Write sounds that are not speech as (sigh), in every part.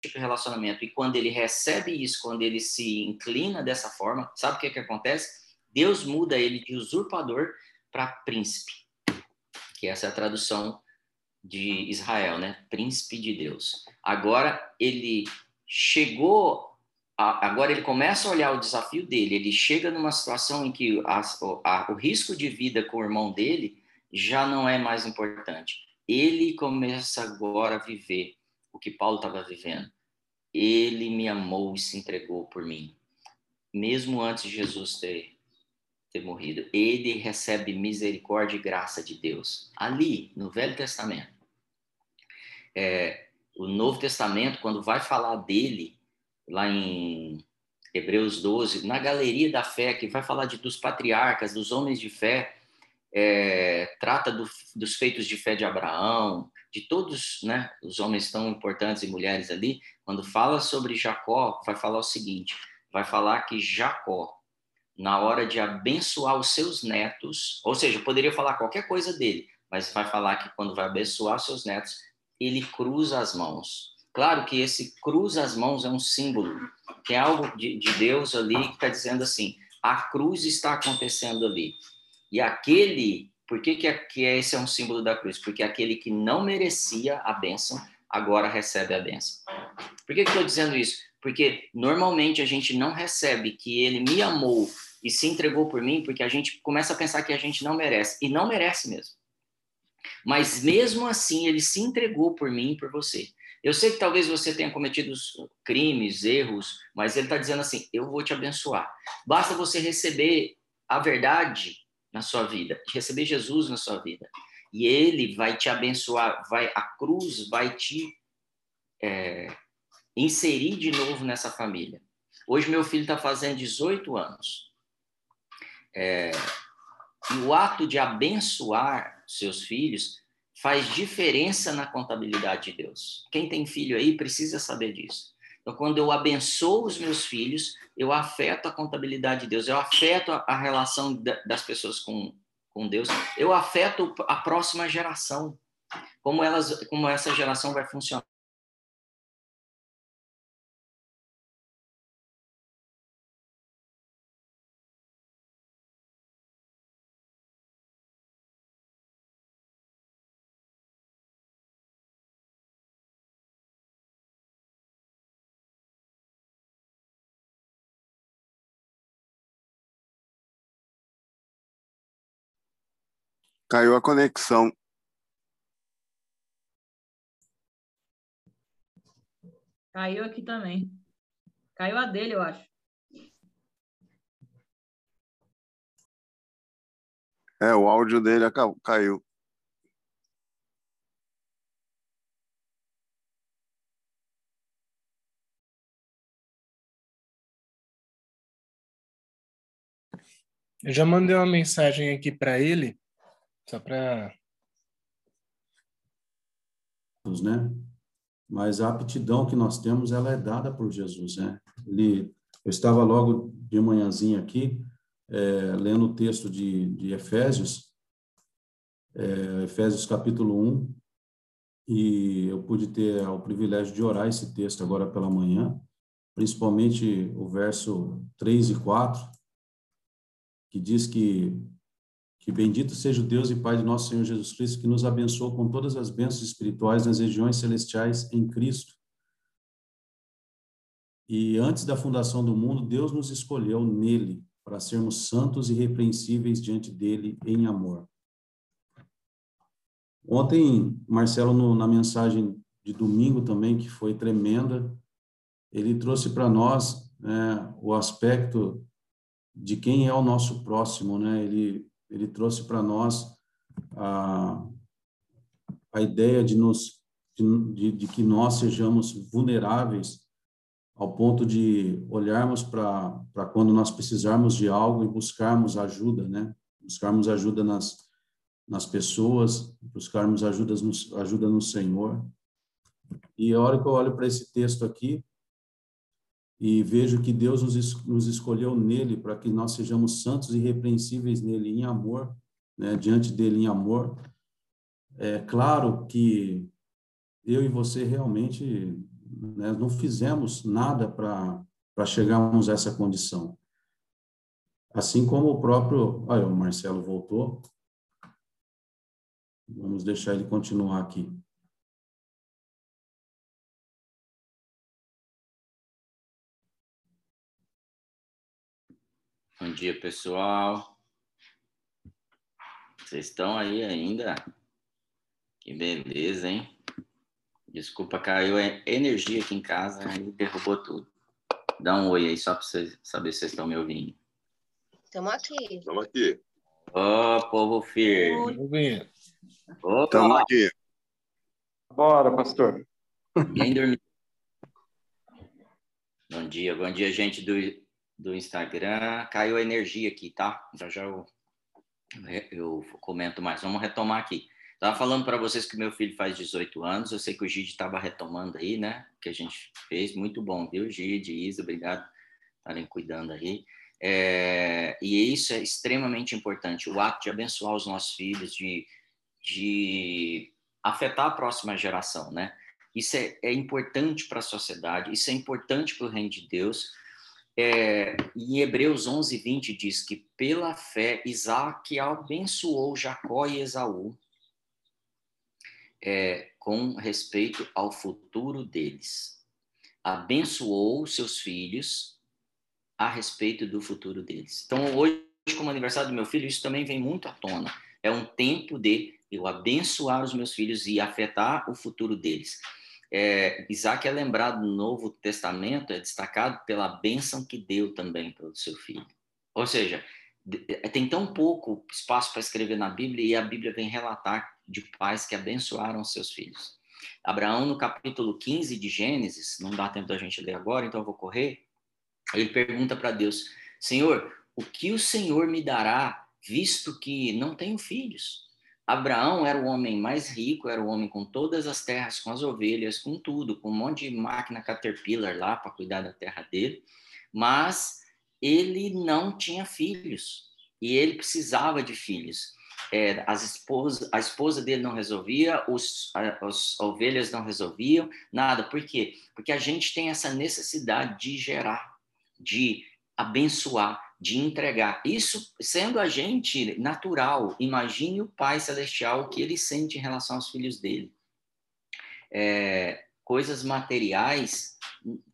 tipo de relacionamento e quando ele recebe isso, quando ele se inclina dessa forma, sabe o que, que acontece? Deus muda ele de usurpador para príncipe, que essa é a tradução de Israel, né? Príncipe de Deus. Agora ele chegou, a, agora ele começa a olhar o desafio dele. Ele chega numa situação em que a, a, o risco de vida com o irmão dele já não é mais importante. Ele começa agora a viver o que Paulo estava vivendo. Ele me amou e se entregou por mim, mesmo antes de Jesus ter ter morrido. Ele recebe misericórdia e graça de Deus ali no Velho Testamento. É, o Novo Testamento, quando vai falar dele, lá em Hebreus 12, na galeria da fé, que vai falar de, dos patriarcas, dos homens de fé, é, trata do, dos feitos de fé de Abraão, de todos né, os homens tão importantes e mulheres ali, quando fala sobre Jacó, vai falar o seguinte: vai falar que Jacó, na hora de abençoar os seus netos, ou seja, poderia falar qualquer coisa dele, mas vai falar que quando vai abençoar seus netos, ele cruza as mãos. Claro que esse cruza as mãos é um símbolo, que é algo de, de Deus ali que está dizendo assim: a cruz está acontecendo ali. E aquele, por que, que, é, que é, esse é um símbolo da cruz? Porque aquele que não merecia a bênção, agora recebe a bênção. Por que, estou dizendo isso? Porque normalmente a gente não recebe que ele me amou e se entregou por mim, porque a gente começa a pensar que a gente não merece, e não merece mesmo. Mas mesmo assim, ele se entregou por mim e por você. Eu sei que talvez você tenha cometido crimes, erros, mas ele está dizendo assim: eu vou te abençoar. Basta você receber a verdade na sua vida, receber Jesus na sua vida, e ele vai te abençoar. Vai a cruz vai te é, inserir de novo nessa família. Hoje meu filho está fazendo 18 anos. É, e o ato de abençoar seus filhos faz diferença na contabilidade de Deus. Quem tem filho aí precisa saber disso. Então, quando eu abençoo os meus filhos, eu afeto a contabilidade de Deus, eu afeto a, relação das pessoas com, com Deus, eu afeto a próxima geração. Como, elas, como essa geração vai funcionar Caiu a conexão. Caiu aqui também. Caiu a dele, eu acho. É, o áudio dele caiu. Eu já mandei uma mensagem aqui para ele só para. Né? Mas a aptidão que nós temos, ela é dada por Jesus, né? Ele, eu estava logo de manhãzinha aqui, é, lendo o texto de, de Efésios, é, Efésios capítulo 1, e eu pude ter o privilégio de orar esse texto agora pela manhã, principalmente o verso 3 e 4, que diz que que bendito seja o Deus e Pai de nosso Senhor Jesus Cristo, que nos abençoou com todas as bênçãos espirituais nas regiões celestiais em Cristo. E antes da fundação do mundo, Deus nos escolheu nele para sermos santos e repreensíveis diante dele em amor. Ontem, Marcelo, no, na mensagem de domingo também, que foi tremenda, ele trouxe para nós né, o aspecto de quem é o nosso próximo, né? Ele ele trouxe para nós a, a ideia de, nos, de, de que nós sejamos vulneráveis ao ponto de olharmos para quando nós precisarmos de algo e buscarmos ajuda, né? Buscarmos ajuda nas, nas pessoas, buscarmos ajuda no, ajuda no Senhor. E a hora que eu olho para esse texto aqui, e vejo que Deus nos, nos escolheu nele para que nós sejamos santos e repreensíveis nele em amor, né, diante dele em amor. É claro que eu e você realmente né, não fizemos nada para chegarmos a essa condição. Assim como o próprio. Olha, o Marcelo voltou. Vamos deixar ele continuar aqui. Bom dia, pessoal. Vocês estão aí ainda? Que beleza, hein? Desculpa, caiu a energia aqui em casa e derrubou tudo. Dá um oi aí só para vocês saber se vocês estão me ouvindo. Estamos aqui. Estamos aqui. Ô, oh, povo firme. Estamos aqui. Bora, pastor. Ninguém dormiu. Bom dia, bom dia, gente do, do Instagram. Caiu a energia aqui, tá? Já já eu, eu comento mais. Vamos retomar aqui. Estava falando para vocês que meu filho faz 18 anos. Eu sei que o Gide estava retomando aí, né? Que a gente fez. Muito bom, viu, Gide, Isa? Obrigado por estarem cuidando aí. É, e isso é extremamente importante. O ato de abençoar os nossos filhos, de, de afetar a próxima geração, né? Isso é, é importante para a sociedade, isso é importante para o reino de Deus. É, em Hebreus 11, 20 diz que pela fé Isaac abençoou Jacó e Esaú é, com respeito ao futuro deles. Abençoou seus filhos a respeito do futuro deles. Então, hoje, como aniversário do meu filho, isso também vem muito à tona. É um tempo de eu abençoar os meus filhos e afetar o futuro deles. É, Isaac é lembrado no Novo Testamento, é destacado pela bênção que deu também para o seu filho. Ou seja, tem tão pouco espaço para escrever na Bíblia e a Bíblia vem relatar de pais que abençoaram seus filhos. Abraão, no capítulo 15 de Gênesis, não dá tempo da gente ler agora, então eu vou correr. Ele pergunta para Deus: Senhor, o que o Senhor me dará, visto que não tenho filhos? Abraão era o homem mais rico, era o homem com todas as terras, com as ovelhas, com tudo, com um monte de máquina Caterpillar lá para cuidar da terra dele, mas ele não tinha filhos e ele precisava de filhos é, as esposas, a esposa dele não resolvia, os, as ovelhas não resolviam, nada. Por quê? Porque a gente tem essa necessidade de gerar, de abençoar, de entregar. Isso sendo a gente natural, imagine o Pai Celestial o que ele sente em relação aos filhos dele. É, coisas materiais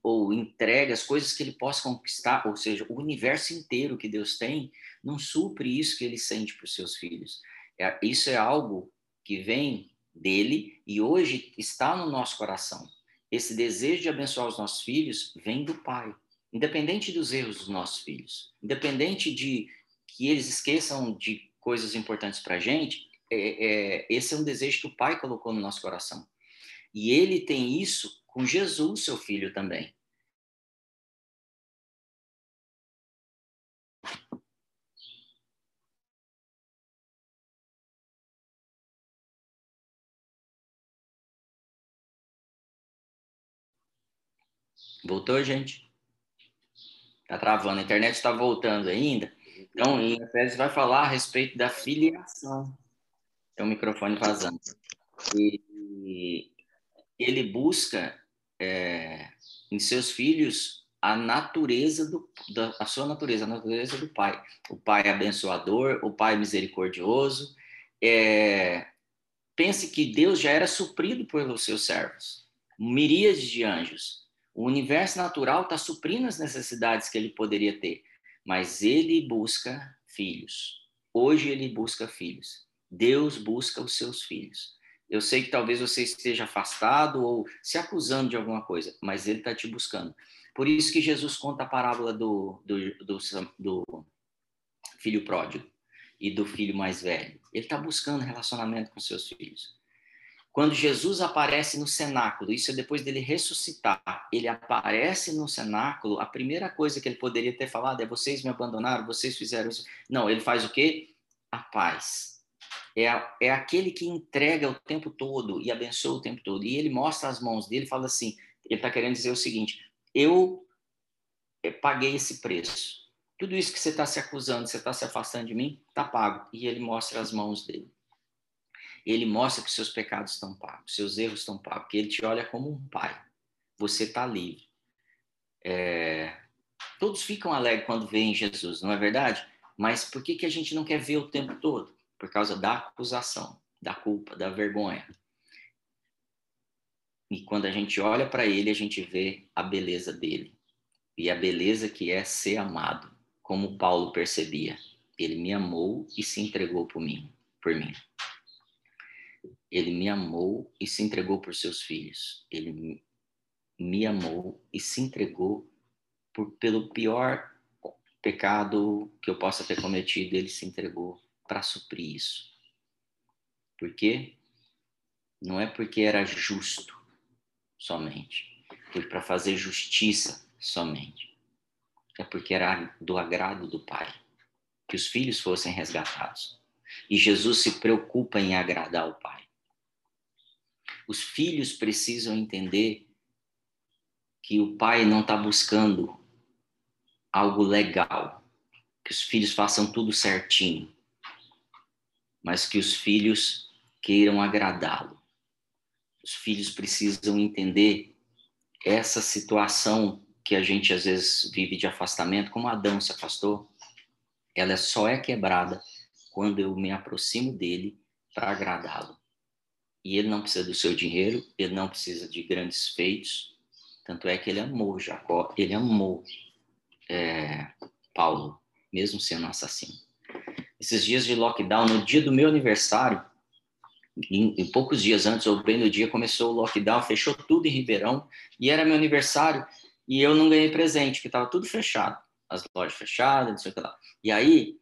ou entregas, coisas que ele possa conquistar, ou seja, o universo inteiro que Deus tem, não supre isso que ele sente para os seus filhos. É, isso é algo que vem dele e hoje está no nosso coração. Esse desejo de abençoar os nossos filhos vem do Pai, independente dos erros dos nossos filhos, independente de que eles esqueçam de coisas importantes para a gente, é, é, esse é um desejo que o Pai colocou no nosso coração. E ele tem isso com Jesus, seu filho, também. Voltou, gente? Tá travando. A internet está voltando ainda. Então, em Efésios vai falar a respeito da filiação. Tem o microfone vazando. E ele busca é, em seus filhos a natureza do, da, a sua natureza, a natureza do pai. O pai é abençoador, o pai é misericordioso. É, pense que Deus já era suprido pelos seus servos, miríades de anjos. O universo natural está suprindo as necessidades que ele poderia ter, mas ele busca filhos. Hoje ele busca filhos. Deus busca os seus filhos. Eu sei que talvez você esteja afastado ou se acusando de alguma coisa, mas ele está te buscando. Por isso que Jesus conta a parábola do, do, do, do filho pródigo e do filho mais velho. Ele está buscando relacionamento com seus filhos. Quando Jesus aparece no cenáculo, isso é depois dele ressuscitar, ele aparece no cenáculo, a primeira coisa que ele poderia ter falado é: vocês me abandonaram, vocês fizeram isso. Não, ele faz o quê? A paz. É, é aquele que entrega o tempo todo e abençoa o tempo todo. E ele mostra as mãos dele e fala assim: ele está querendo dizer o seguinte, eu paguei esse preço. Tudo isso que você está se acusando, você está se afastando de mim, está pago. E ele mostra as mãos dele ele mostra que seus pecados estão pagos, seus erros estão pagos, que ele te olha como um pai. você está livre. É, todos ficam alegres quando veem Jesus, não é verdade? Mas por que, que a gente não quer ver o tempo todo? Por causa da acusação, da culpa, da vergonha. E quando a gente olha para ele, a gente vê a beleza dele. E a beleza que é ser amado, como Paulo percebia. Ele me amou e se entregou por mim, por mim. Ele me amou e se entregou por seus filhos. Ele me amou e se entregou por, pelo pior pecado que eu possa ter cometido, ele se entregou para suprir isso. Por quê? Não é porque era justo somente, foi para fazer justiça somente. É porque era do agrado do Pai que os filhos fossem resgatados. E Jesus se preocupa em agradar o Pai. Os filhos precisam entender que o pai não está buscando algo legal, que os filhos façam tudo certinho, mas que os filhos queiram agradá-lo. Os filhos precisam entender essa situação que a gente às vezes vive de afastamento, como Adão se afastou, ela só é quebrada quando eu me aproximo dele para agradá-lo. E ele não precisa do seu dinheiro, ele não precisa de grandes feitos. Tanto é que ele amou Jacó, ele amou é, Paulo, mesmo sendo assassino. Esses dias de lockdown, no dia do meu aniversário, em, em, poucos dias antes, ou bem no dia, começou o lockdown, fechou tudo em Ribeirão, e era meu aniversário, e eu não ganhei presente, porque estava tudo fechado, as lojas fechadas, não sei o que lá. E aí,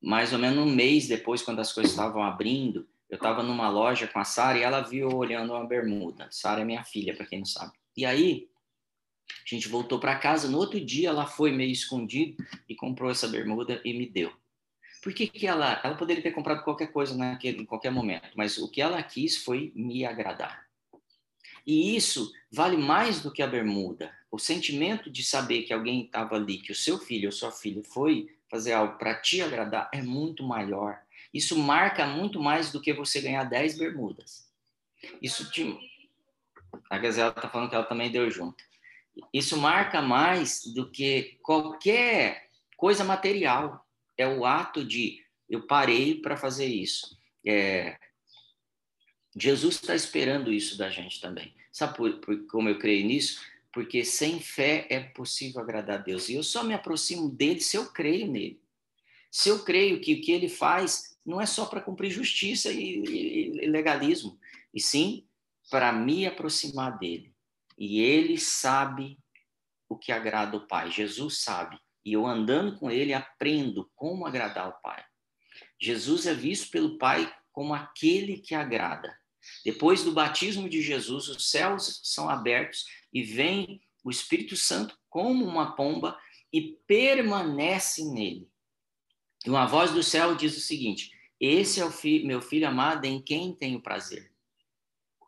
mais ou menos um mês depois, quando as coisas estavam abrindo, eu estava numa loja com a Sara e ela viu olhando uma bermuda. Sara é minha filha, para quem não sabe. E aí, a gente voltou para casa. No outro dia, ela foi meio escondida e comprou essa bermuda e me deu. Por que, que ela. Ela poderia ter comprado qualquer coisa naquele, em qualquer momento, mas o que ela quis foi me agradar. E isso vale mais do que a bermuda. O sentimento de saber que alguém estava ali, que o seu filho ou sua filha foi fazer algo para te agradar, é muito maior isso marca muito mais do que você ganhar 10 bermudas. Isso te. A Gazela está falando que ela também deu junto. Isso marca mais do que qualquer coisa material. É o ato de eu parei para fazer isso. É... Jesus está esperando isso da gente também. Sabe por, por, como eu creio nisso? Porque sem fé é possível agradar a Deus. E eu só me aproximo dele se eu creio nele. Se eu creio que o que ele faz não é só para cumprir justiça e, e, legalismo, e sim para me aproximar dele. E ele sabe o que agrada o Pai. Jesus sabe. E eu andando com ele aprendo como agradar o Pai. Jesus é visto pelo Pai como aquele que agrada. Depois do batismo de Jesus, os céus são abertos e vem o Espírito Santo como uma pomba e permanece nele. E uma voz do céu diz o seguinte: Esse é o fi meu filho amado em quem tenho prazer.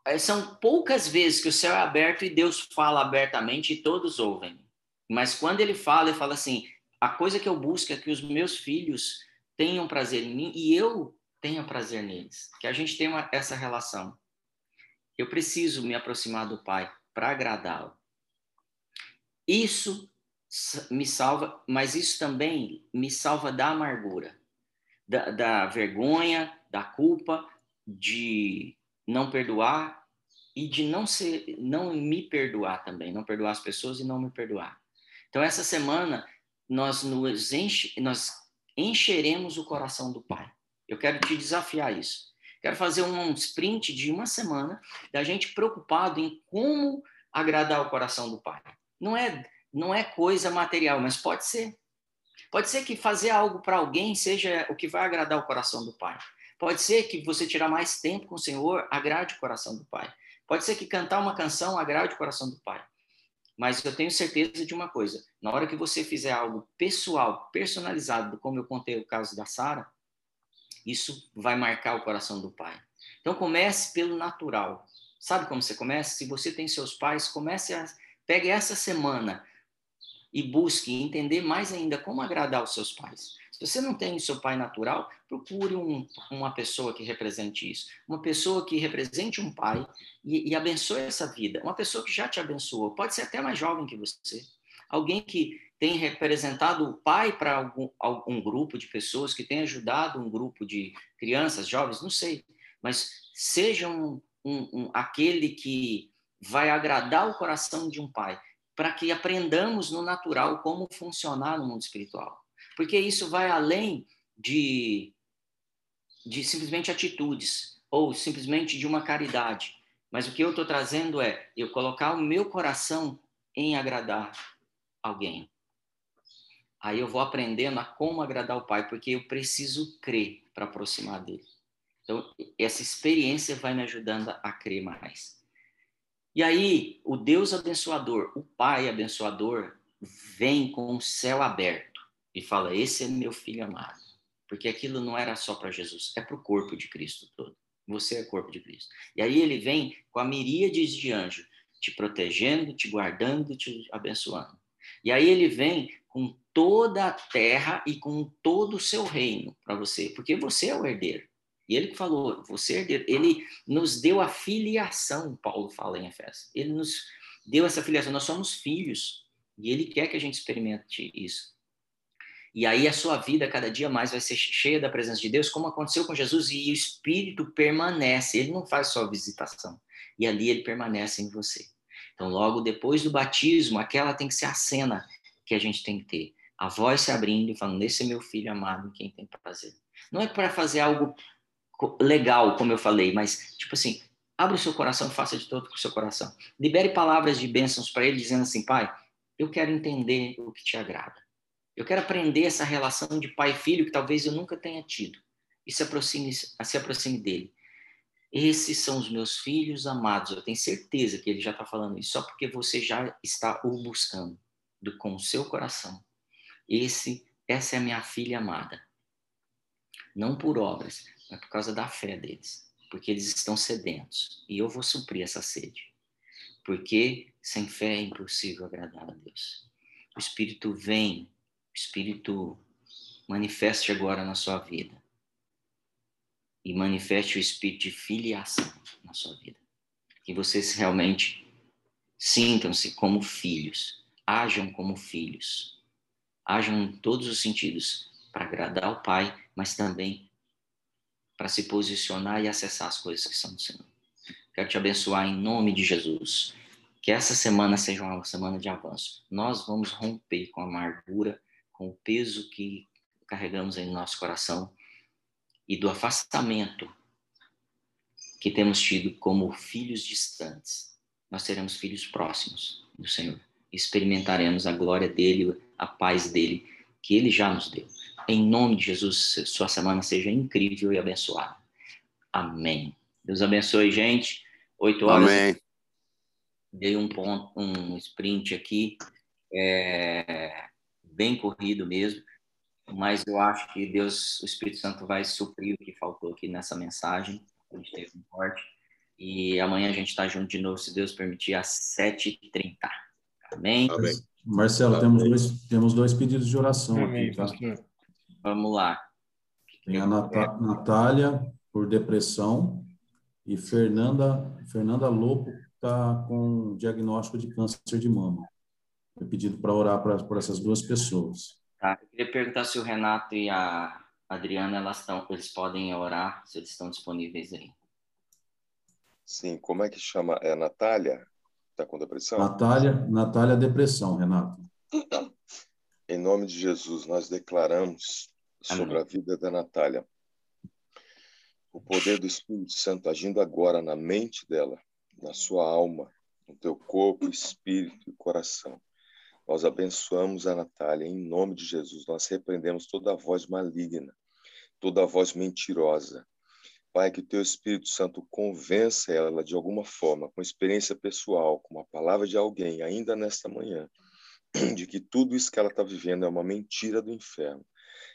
É, são poucas vezes que o céu é aberto e Deus fala abertamente e todos ouvem. Mas quando ele fala, ele fala assim: a coisa que eu busco é que os meus filhos tenham prazer em mim e eu tenha prazer neles. Que a gente tenha essa relação. Eu preciso me aproximar do Pai para agradá-lo. Isso me salva, mas isso também me salva da amargura, da, da vergonha, da culpa, de não perdoar e de não ser, não me perdoar também, não perdoar as pessoas e não me perdoar. Então essa semana nós nos enche, nós encheremos o coração do Pai. Eu quero te desafiar isso. Quero fazer um sprint de uma semana da gente preocupado em como agradar o coração do Pai. Não é não é coisa material, mas pode ser. Pode ser que fazer algo para alguém seja o que vai agradar o coração do Pai. Pode ser que você tirar mais tempo com o Senhor agrade o coração do Pai. Pode ser que cantar uma canção agrade o coração do Pai. Mas eu tenho certeza de uma coisa: na hora que você fizer algo pessoal, personalizado, como eu contei o caso da Sara, isso vai marcar o coração do Pai. Então comece pelo natural. Sabe como você começa? Se você tem seus pais, comece a pegue essa semana e busque entender mais ainda como agradar os seus pais. Se você não tem o seu pai natural, procure um, uma pessoa que represente isso. Uma pessoa que represente um pai e, e abençoe essa vida. Uma pessoa que já te abençoou. Pode ser até mais jovem que você. Alguém que tem representado o pai para algum, algum grupo de pessoas, que tem ajudado um grupo de crianças, jovens, não sei. Mas seja um, um, um aquele que vai agradar o coração de um pai para que aprendamos no natural como funcionar no mundo espiritual. Porque isso vai além de, de simplesmente atitudes ou simplesmente de uma caridade. Mas o que eu estou trazendo é eu colocar o meu coração em agradar alguém. Aí eu vou aprendendo a como agradar o Pai, porque eu preciso crer para aproximar dele. Então, essa experiência vai me ajudando a crer mais. E aí, o Deus abençoador, o Pai abençoador, vem com o céu aberto e fala: Esse é meu filho amado. Porque aquilo não era só para Jesus, é para o corpo de Cristo todo. Você é corpo de Cristo. E aí ele vem com a miríade de anjos, te protegendo, te guardando, te abençoando. E aí ele vem com toda a terra e com todo o seu reino para você, porque você é o herdeiro. E ele que falou, você ele nos deu a filiação, Paulo fala em Efésios. Ele nos deu essa filiação, nós somos filhos. E ele quer que a gente experimente isso. E aí a sua vida cada dia mais vai ser cheia da presença de Deus, como aconteceu com Jesus, e o Espírito permanece, ele não faz só visitação. E ali ele permanece em você. Então, logo depois do batismo, aquela tem que ser a cena que a gente tem que ter. A voz se abrindo e falando: Esse é meu filho amado em quem tem prazer. Não é para fazer algo legal, como eu falei, mas tipo assim, abra o seu coração, faça de todo com o seu coração. Libere palavras de bênçãos para ele, dizendo assim, pai, eu quero entender o que te agrada. Eu quero aprender essa relação de pai e filho que talvez eu nunca tenha tido. E se aproxime, se aproxime dele. Esses são os meus filhos amados. Eu tenho certeza que ele já está falando isso, só porque você já está o buscando do, com o seu coração. Esse, essa é a minha filha amada. Não por obras, é por causa da fé deles, porque eles estão sedentos e eu vou suprir essa sede. Porque sem fé é impossível agradar a Deus. O Espírito vem, o Espírito manifeste agora na sua vida e manifeste o espírito de filiação na sua vida. Que vocês realmente sintam-se como filhos, ajam como filhos, ajam em todos os sentidos para agradar ao Pai, mas também para se posicionar e acessar as coisas que são do Senhor. Quero te abençoar em nome de Jesus. Que essa semana seja uma semana de avanço. Nós vamos romper com a amargura, com o peso que carregamos em nosso coração e do afastamento que temos tido como filhos distantes. Nós seremos filhos próximos do Senhor. Experimentaremos a glória dele, a paz dele, que ele já nos deu. Em nome de Jesus, sua semana seja incrível e abençoada. Amém. Deus abençoe, gente. Oito horas. Amém. Dei um ponto, um sprint aqui, é, bem corrido mesmo, mas eu acho que Deus, o Espírito Santo, vai suprir o que faltou aqui nessa mensagem. A gente teve um corte. E amanhã a gente está junto de novo, se Deus permitir, às 7h30. Amém? Amém. Marcelo, Amém. Temos, dois, temos dois pedidos de oração Amém, aqui. Tá? Vamos lá. Tem a Nat Natália por depressão e Fernanda, Fernanda Lopo está com diagnóstico de câncer de mama. Foi pedido para orar pra, por essas duas pessoas. Tá. Eu queria perguntar se o Renato e a Adriana elas estão, eles podem orar, se eles estão disponíveis aí. Sim, como é que chama? É a Natália? Está com depressão? Natália, Natália Depressão, Renato. Em nome de Jesus, nós declaramos sobre a vida da Natália. O poder do Espírito Santo agindo agora na mente dela, na sua alma, no teu corpo, espírito e coração. Nós abençoamos a Natália em nome de Jesus. Nós repreendemos toda a voz maligna, toda a voz mentirosa. Pai, que o teu Espírito Santo convença ela de alguma forma, com experiência pessoal, com uma palavra de alguém, ainda nesta manhã, (clears throat) de que tudo isso que ela está vivendo é uma mentira do inferno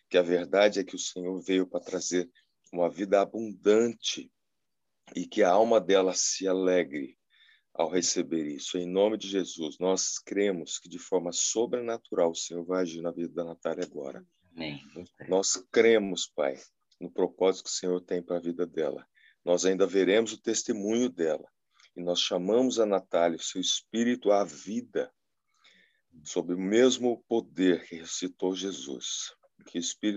que a verdade é que o Senhor veio para trazer uma vida abundante e que a alma dela se alegre. ao receber isso. Em nome de Jesus, nós cremos que de forma sobrenatural o Senhor vai agir na vida da Natália agora. Amém. Nós cremos, Pai, no propósito que o Senhor tem para a vida dela. Nós ainda veremos o testemunho dela. E nós chamamos a Natália, o seu espírito, à vida, sob o mesmo poder que ressuscitou Jesus. Que Espírito